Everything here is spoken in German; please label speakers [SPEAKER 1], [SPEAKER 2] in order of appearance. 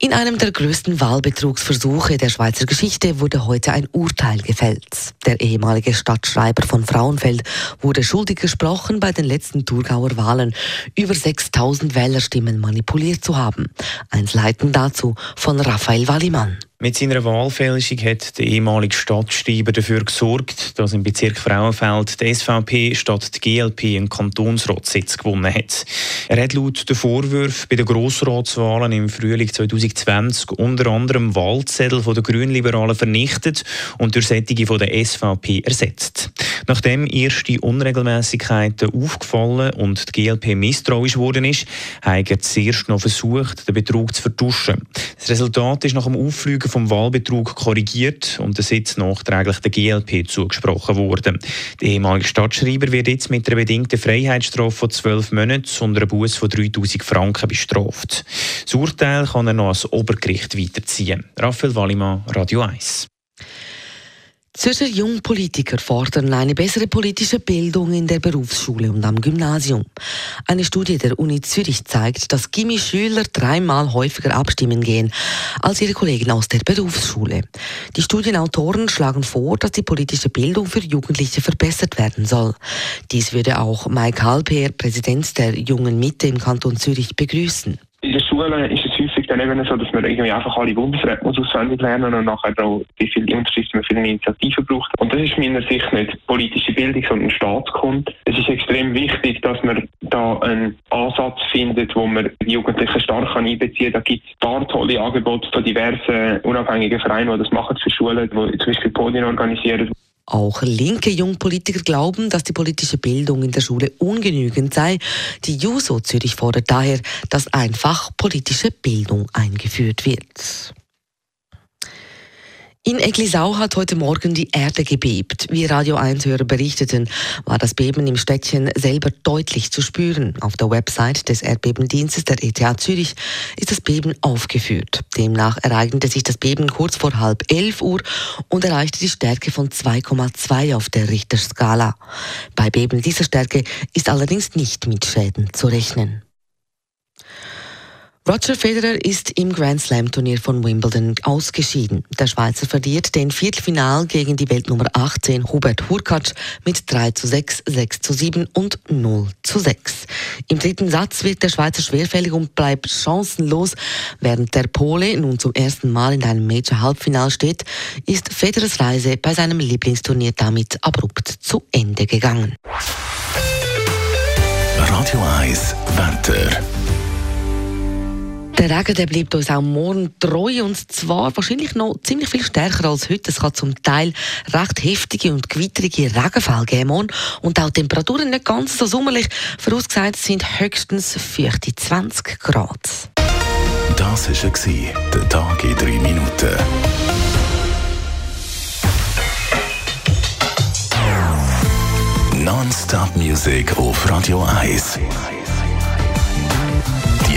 [SPEAKER 1] In einem der größten Wahlbetrugsversuche der Schweizer Geschichte wurde heute ein Urteil gefällt. Der ehemalige Stadtschreiber von Frauenfeld wurde schuldig gesprochen, bei den letzten Thurgauer Wahlen über 6000 Wählerstimmen manipuliert zu haben. Einleiten dazu von Raphael Wallimann.
[SPEAKER 2] Mit seiner Wahlfälschung hat der ehemalige Stadtschreiber dafür gesorgt, dass im Bezirk Frauenfeld die SVP statt die GLP einen Kantonsratssitz gewonnen hat. Er hat laut den Vorwürfen bei den Grossratswahlen im Frühling 2020 unter anderem Wahlzettel der Grünliberalen vernichtet und durch Sättige von der SVP ersetzt. Nachdem erste Unregelmäßigkeiten aufgefallen und die GLP misstrauisch geworden ist, haben sie zuerst noch versucht, den Betrug zu vertuschen. Das Resultat ist nach dem Auffliegen vom Wahlbetrug korrigiert und der Sitz nachträglich der GLP zugesprochen worden. Der ehemalige Stadtschreiber wird jetzt mit einer bedingten Freiheitsstrafe von zwölf Monaten und einer Buß von 3000 Franken bestraft. Das Urteil kann er noch als Obergericht weiterziehen. Raphael Wallimann, Radio 1.
[SPEAKER 1] Zürcher Jungpolitiker fordern eine bessere politische Bildung in der Berufsschule und am Gymnasium. Eine Studie der Uni Zürich zeigt, dass Gimmi-Schüler dreimal häufiger abstimmen gehen als ihre Kollegen aus der Berufsschule. Die Studienautoren schlagen vor, dass die politische Bildung für Jugendliche verbessert werden soll. Dies würde auch Mike Halper, Präsident der Jungen Mitte im Kanton Zürich, begrüßen.
[SPEAKER 3] In der Schule ist es häufig dann eben so, dass man irgendwie einfach alle Bundesräte muss auswendig lernen und nachher auch wie viele Unterschriften man für eine Initiative braucht. Und das ist meiner Sicht nicht politische Bildung, sondern Staatskund. Es ist extrem wichtig, dass man da einen Ansatz findet, wo man die Jugendlichen stark einbeziehen kann. Da gibt es ein paar tolle Angebote von diversen unabhängigen Vereinen, die das machen für Schulen, die zum Beispiel Podien organisieren.
[SPEAKER 1] Auch linke Jungpolitiker glauben, dass die politische Bildung in der Schule ungenügend sei. Die JUSO Zürich fordert daher, dass einfach politische Bildung eingeführt wird. In Eglisau hat heute Morgen die Erde gebebt. Wie Radio 1-Hörer berichteten, war das Beben im Städtchen selber deutlich zu spüren. Auf der Website des Erdbebendienstes der ETH Zürich ist das Beben aufgeführt. Demnach ereignete sich das Beben kurz vor halb elf Uhr und erreichte die Stärke von 2,2 auf der Richterskala. Bei Beben dieser Stärke ist allerdings nicht mit Schäden zu rechnen. Roger Federer ist im Grand Slam Turnier von Wimbledon ausgeschieden. Der Schweizer verliert den Viertelfinal gegen die Weltnummer 18 Hubert Hurkacz mit 3 zu 6, 6 zu 7 und 0 zu 6. Im dritten Satz wird der Schweizer schwerfällig und bleibt chancenlos. Während der Pole nun zum ersten Mal in einem Major-Halbfinal steht, ist Federers Reise bei seinem Lieblingsturnier damit abrupt zu Ende gegangen.
[SPEAKER 4] Radio 1 Wetter.
[SPEAKER 1] Der Regen der bleibt uns auch morgen treu und zwar wahrscheinlich noch ziemlich viel stärker als heute. Es kann zum Teil recht heftige und gewitterige Regenfälle geben morgen. und auch Temperaturen nicht ganz so sommerlich. Vorausgesagt sind höchstens feuchte 20 Grad.
[SPEAKER 4] Das war der Tag in drei Minuten. Non-Stop Music auf Radio 1.